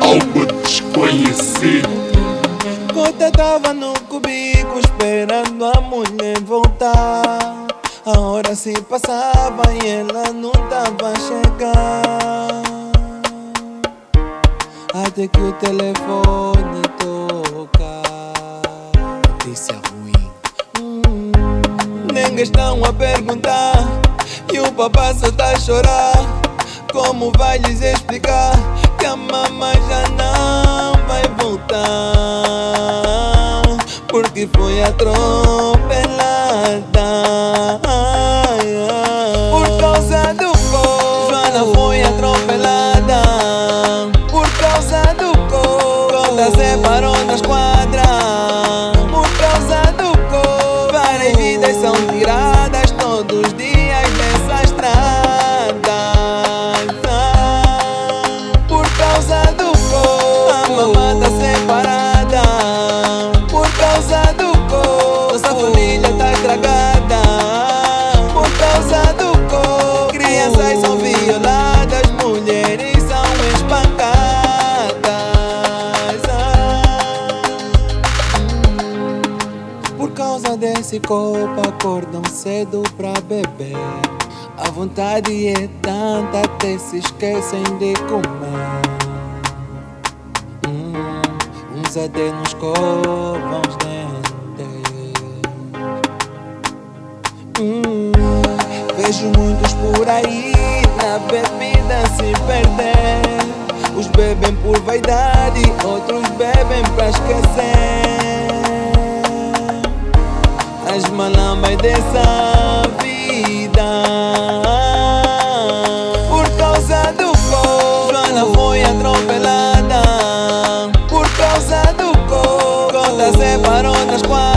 Algo desconhecido. Gota tava no cubico esperando a mulher voltar. A hora se passava e ela não tava a chegar. Até que o telefone toca. Notícia ruim. Hum, Ninguém estão a perguntar. E o papai só tá a chorar. Como vai lhes explicar que a mamãe já não vai voltar? Porque foi atropelada. Por copo acordam cedo pra beber. A vontade é tanta até se esquecem de comer. Hum, Uns até não escovam os dentes. Hum, Vejo muitos por aí na bebida se perder. Uns bebem por vaidade, outros bebem pra esquecer as malambas dessa vida. Por causa do cor, Joana foi atropelada. Por causa do cor, Gota separou nas quadras.